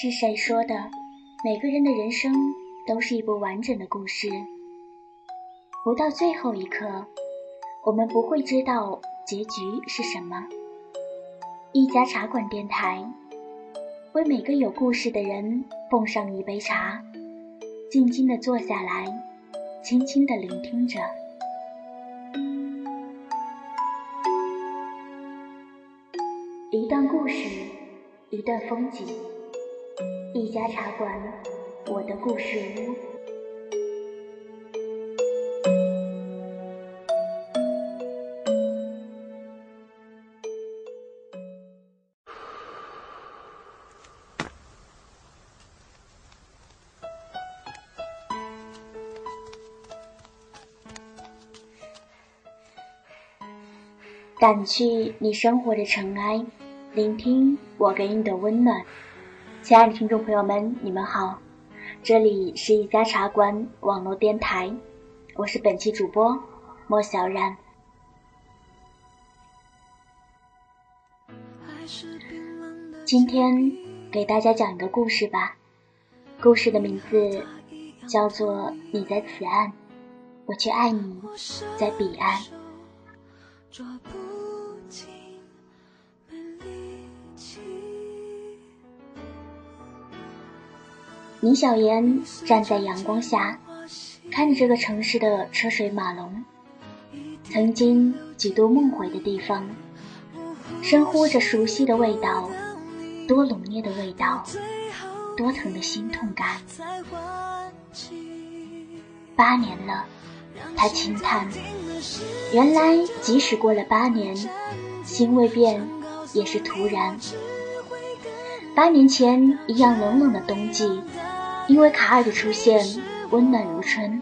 是谁说的？每个人的人生都是一部完整的故事。不到最后一刻，我们不会知道结局是什么。一家茶馆电台，为每个有故事的人奉上一杯茶，静静的坐下来，轻轻的聆听着。一段故事，一段风景，一家茶馆，我的故事屋。掸去你生活的尘埃，聆听我给你的温暖。亲爱的听众朋友们，你们好，这里是一家茶馆网络电台，我是本期主播莫小然。今天给大家讲一个故事吧，故事的名字叫做《你在此岸，我却爱你在彼岸》。倪小妍站在阳光下，看着这个城市的车水马龙，曾经几度梦回的地方，深呼着熟悉的味道，多浓烈的味道，多疼的心痛感。八年了，他轻叹，原来即使过了八年，心未变，也是徒然。八年前一样冷冷的冬季。因为卡尔的出现，温暖如春。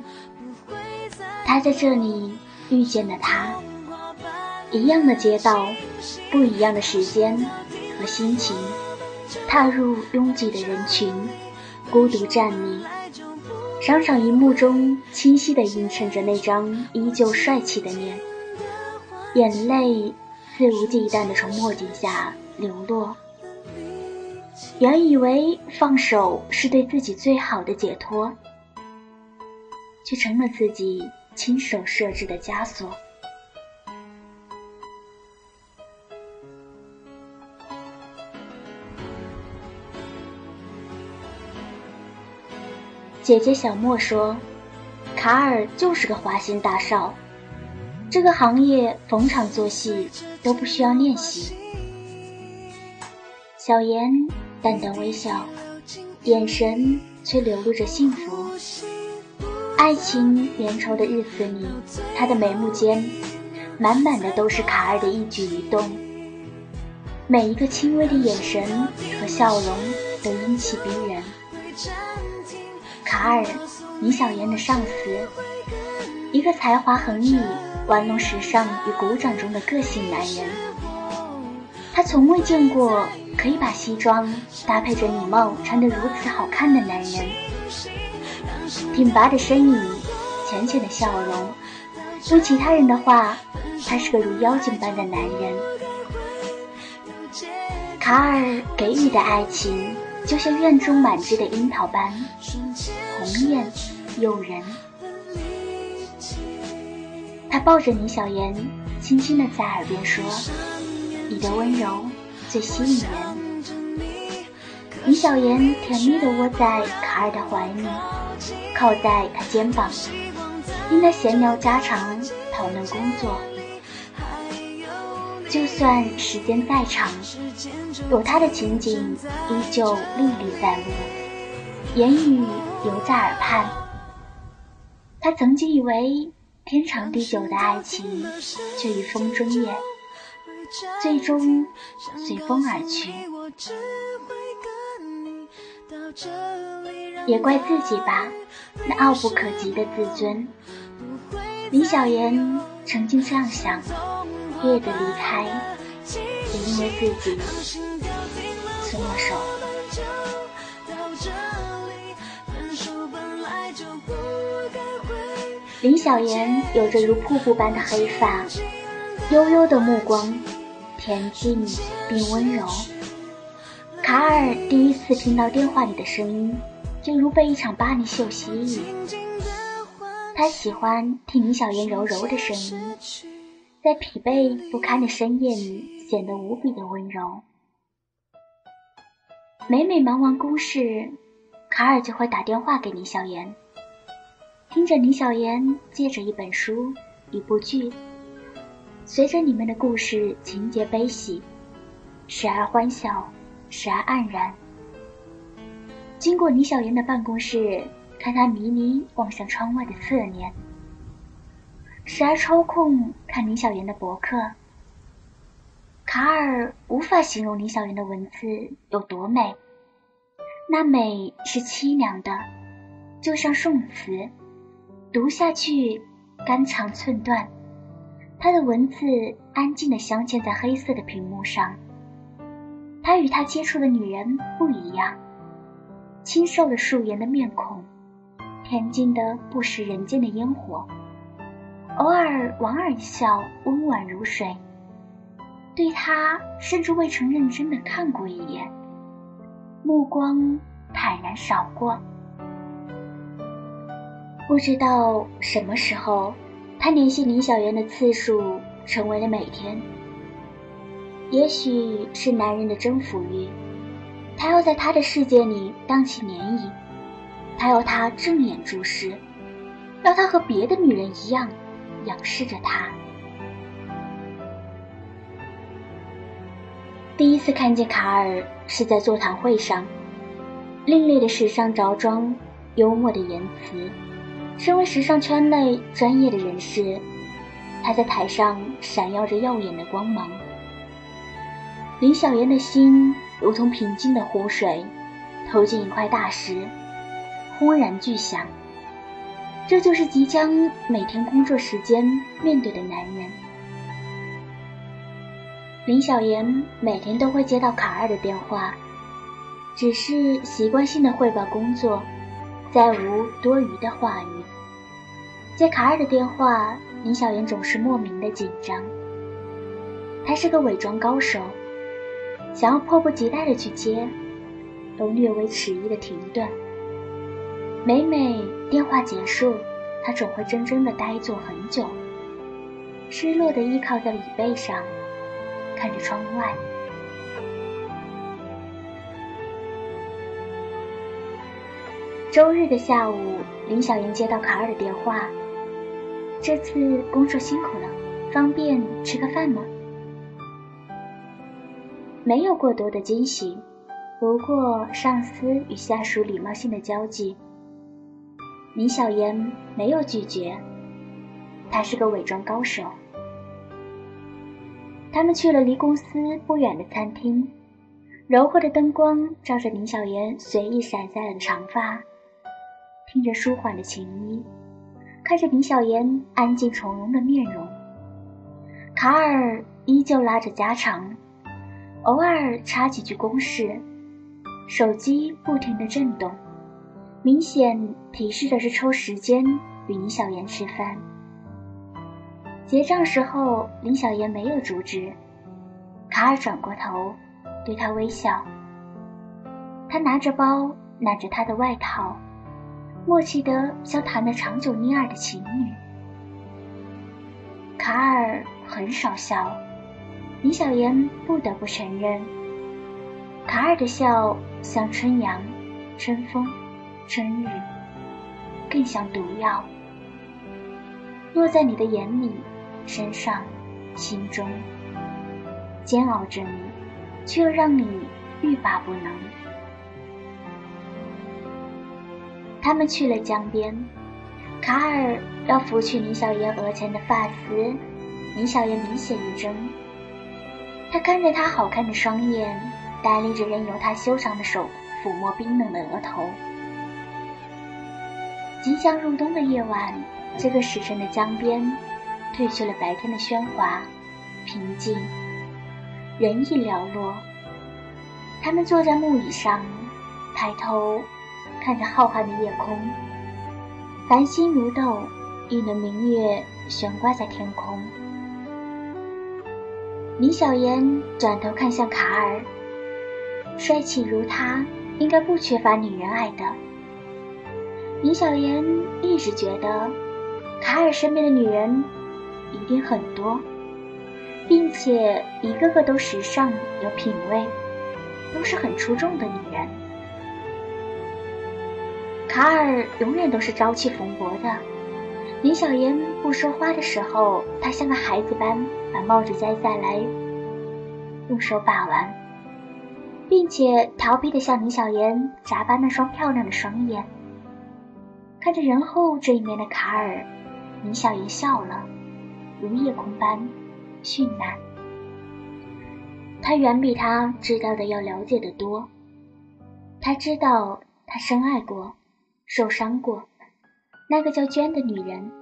他在这里遇见了他，一样的街道，不一样的时间和心情。踏入拥挤的人群，孤独站立。商场荧幕中清晰地映衬着那张依旧帅气的脸，眼泪肆无忌惮地从墨镜下流落。原以为放手是对自己最好的解脱，却成了自己亲手设置的枷锁。姐姐小莫说：“卡尔就是个花心大少，这个行业逢场作戏都不需要练习。”小妍。淡淡微笑，眼神却流露着幸福。爱情绵稠的日子里，他的眉目间满满的都是卡尔的一举一动，每一个轻微的眼神和笑容都英气逼人。卡尔，米小妍的上司，一个才华横溢、玩弄时尚与鼓掌中的个性男人。他从未见过。可以把西装搭配着礼帽穿得如此好看的男人，挺拔的身影，浅浅的笑容，用其他人的话，他是个如妖精般的男人。卡尔给予的爱情，就像院中满枝的樱桃般红艳诱人。他抱着倪小妍，轻轻地在耳边说：“你的温柔。”最吸引人。李小妍甜蜜地窝在卡尔的怀里，靠在他肩膀，听他闲聊家常，讨论工作。就算时间再长，有他的情景依旧历历在目，言语犹在耳畔。他曾经以为天长地久的爱情，却已风中叶。最终随风而去，也怪自己吧，那傲不可及的自尊。李小妍曾经这样想，烈的离开，也因为自己松了手。林小妍有着如瀑布般的黑发，悠悠的目光。恬静并温柔，卡尔第一次听到电话里的声音，就如被一场巴黎秀吸引。他喜欢听林小妍柔柔的声音，在疲惫不堪的深夜里显得无比的温柔。每每忙完公事，卡尔就会打电话给林小妍，听着林小妍借着一本书、一部剧，随着里面的故事情节悲喜，时而欢笑，时而黯然。经过李小妍的办公室。看他迷离望向窗外的侧脸，时而抽空看李小妍的博客。卡尔无法形容李小妍的文字有多美，那美是凄凉的，就像宋词，读下去肝肠寸断。他的文字安静地镶嵌在黑色的屏幕上。他与他接触的女人不一样，清瘦的素颜的面孔。恬静的不食人间的烟火，偶尔莞尔一笑，温婉如水。对他，甚至未曾认真的看过一眼，目光坦然扫过。不知道什么时候，他联系林小妍的次数成为了每天。也许是男人的征服欲，他要在他的世界里荡起涟漪。他要他正眼注视，要他和别的女人一样仰视着他。第一次看见卡尔是在座谈会上，另类的时尚着装，幽默的言辞。身为时尚圈内专业的人士，他在台上闪耀着耀眼的光芒。林小妍的心如同平静的湖水，投进一块大石。轰然巨响，这就是即将每天工作时间面对的男人。林小妍每天都会接到卡尔的电话，只是习惯性的汇报工作，再无多余的话语。接卡尔的电话，林小妍总是莫名的紧张。他是个伪装高手，想要迫不及待的去接，都略微迟疑的停顿。每每电话结束，他总会怔怔的呆坐很久，失落的依靠在椅背上，看着窗外。周日的下午，林小莹接到卡尔的电话：“这次工作辛苦了，方便吃个饭吗？”没有过多的惊喜，不过上司与下属礼貌性的交际。林小妍没有拒绝，他是个伪装高手。他们去了离公司不远的餐厅，柔和的灯光照着林小妍随意散下来的长发，听着舒缓的琴音，看着林小妍安静从容的面容。卡尔依旧拉着家常，偶尔插几句公事，手机不停的震动。明显提示的是抽时间与林小妍吃饭。结账时候，林小妍没有阻止。卡尔转过头，对他微笑。他拿着包，揽着他的外套，默契的像谈了长久恋爱的情侣。卡尔很少笑，李小妍不得不承认，卡尔的笑像春阳，春风。春日，更像毒药，落在你的眼里、身上、心中，煎熬着你，却又让你欲罢不能。他们去了江边，卡尔要拂去林小爷额前的发丝，林小爷明显一怔。他看着他好看的双眼，呆立着任由他修长的手抚摸冰冷的额头。即将入冬的夜晚，这个时辰的江边，褪去了白天的喧哗，平静，人意寥落。他们坐在木椅上，抬头看着浩瀚的夜空，繁星如豆，一轮明月悬挂在天空。林小妍转头看向卡尔，帅气如他，应该不缺乏女人爱的。林小妍一直觉得，卡尔身边的女人一定很多，并且一个个都时尚有品味，都是很出众的女人。卡尔永远都是朝气蓬勃的。林小妍不说话的时候，他像个孩子般把帽子摘下来，用手把玩，并且调皮的向林小妍眨巴那双漂亮的双眼。看着人后这一面的卡尔，林小妍笑了，如夜空般绚烂。他远比他知道的要了解的多，他知道他深爱过。受伤过，那个叫娟的女人，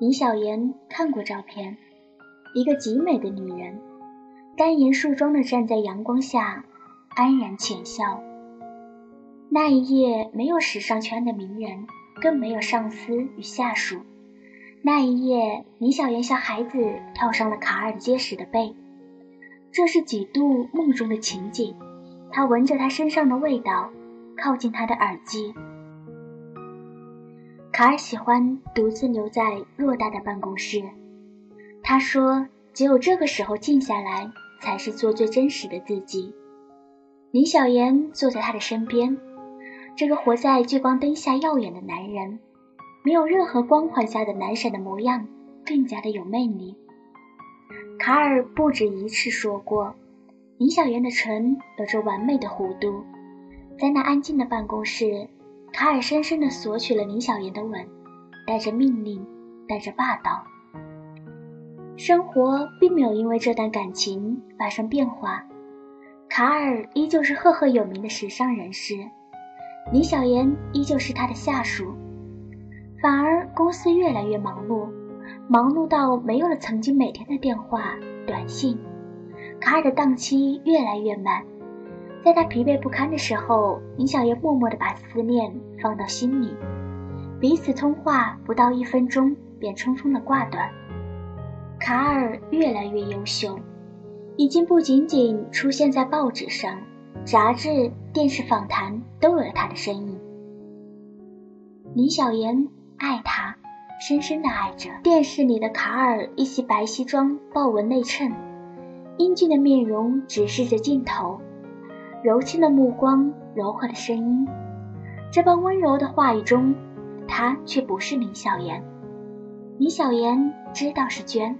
林小妍看过照片，一个极美的女人，单颜梳妆的站在阳光下，安然浅笑。那一夜没有时尚圈的名人，更没有上司与下属。那一夜，林小妍像孩子跳上了卡尔结实的背，这是几度梦中的情景。他闻着他身上的味道，靠近他的耳机。卡尔喜欢独自留在偌大的办公室。他说：“只有这个时候静下来，才是做最真实的自己。”林小妍坐在他的身边，这个活在聚光灯下耀眼的男人，没有任何光环下的男神的模样，更加的有魅力。卡尔不止一次说过，林小妍的唇有着完美的弧度，在那安静的办公室。卡尔深深地索取了林小妍的吻，带着命令，带着霸道。生活并没有因为这段感情发生变化，卡尔依旧是赫赫有名的时尚人士，林小妍依旧是他的下属。反而公司越来越忙碌，忙碌到没有了曾经每天的电话、短信，卡尔的档期越来越满。在他疲惫不堪的时候，林小妍默默地把思念放到心里，彼此通话不到一分钟便匆匆地挂断。卡尔越来越优秀，已经不仅仅出现在报纸上、杂志、电视访谈都有了他的身影。林小妍爱他，深深地爱着。电视里的卡尔一袭白西装，豹纹内衬，英俊的面容直视着镜头。柔情的目光，柔和的声音，这般温柔的话语中，他却不是林小妍。林小妍知道是娟，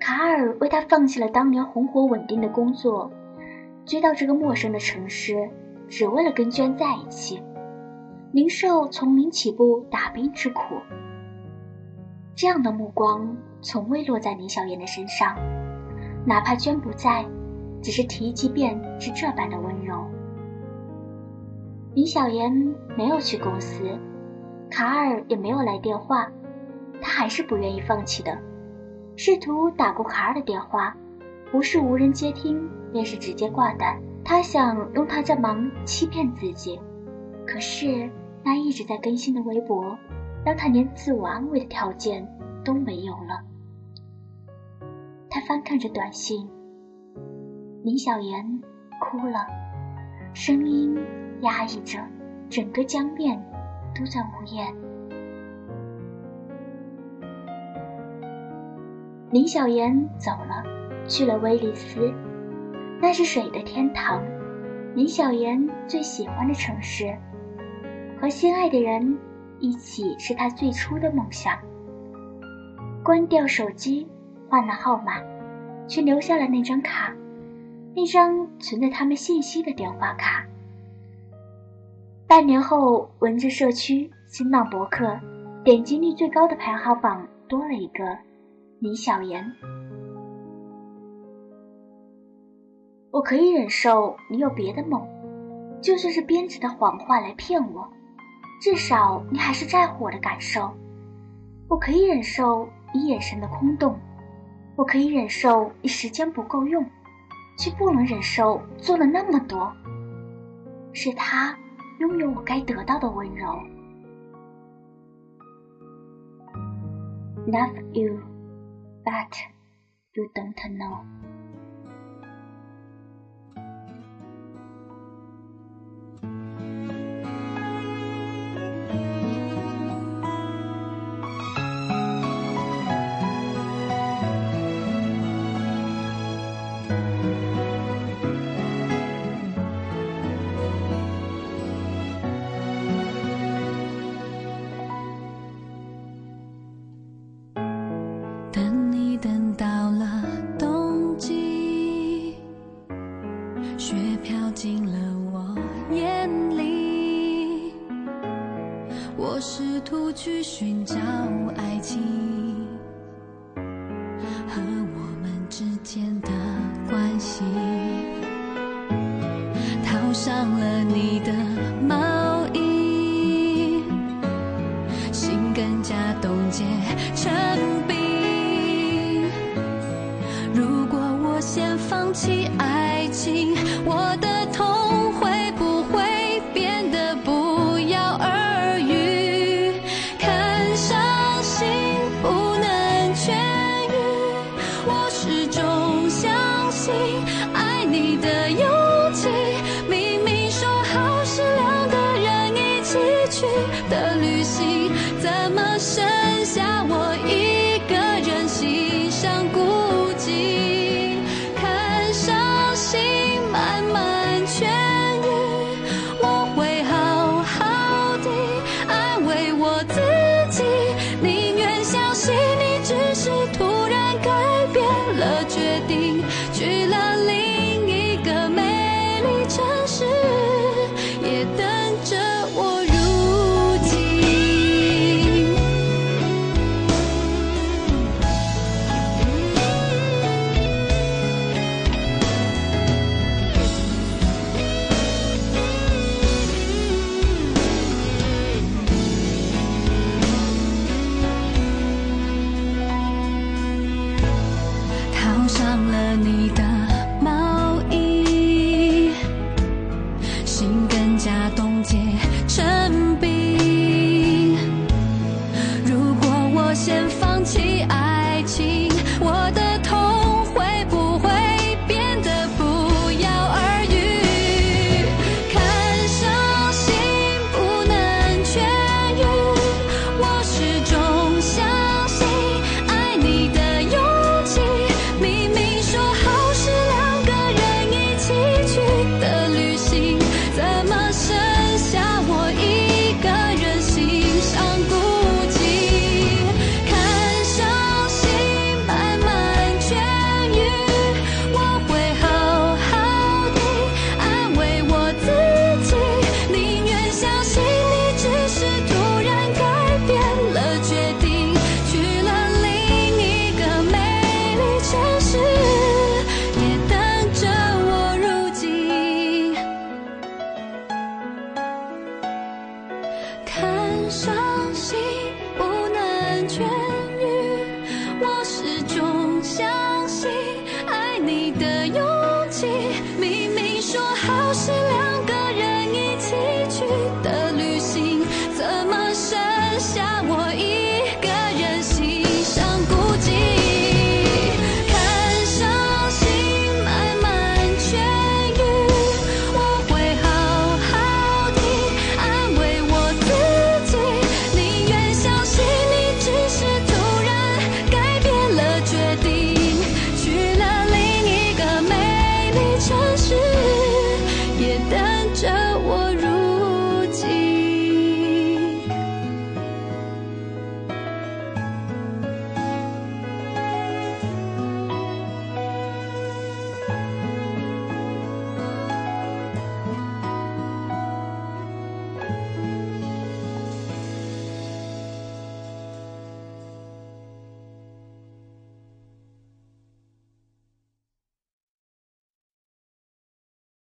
卡尔为她放弃了当年红火稳定的工作，追到这个陌生的城市，只为了跟娟在一起，零受从零起步打拼之苦。这样的目光从未落在林小妍的身上，哪怕娟不在。只是提及便是这般的温柔。李小妍没有去公司，卡尔也没有来电话，他还是不愿意放弃的，试图打过卡尔的电话，不是无人接听，便是直接挂断。他想用他在忙欺骗自己，可是那一直在更新的微博，让他连自我安慰的条件都没有了。他翻看着短信。林小妍哭了，声音压抑着，整个江面都在呜咽。林小妍走了，去了威尼斯，那是水的天堂，林小妍最喜欢的城市，和心爱的人一起是她最初的梦想。关掉手机，换了号码，却留下了那张卡。那张存着他们信息的电话卡。半年后，文字社区、新浪博客点击率最高的排行榜多了一个李小妍。我可以忍受你有别的梦，就算是编织的谎话来骗我，至少你还是在乎我的感受。我可以忍受你眼神的空洞，我可以忍受你时间不够用。却不能忍受做了那么多。是他拥有我该得到的温柔。Love you, but you don't know。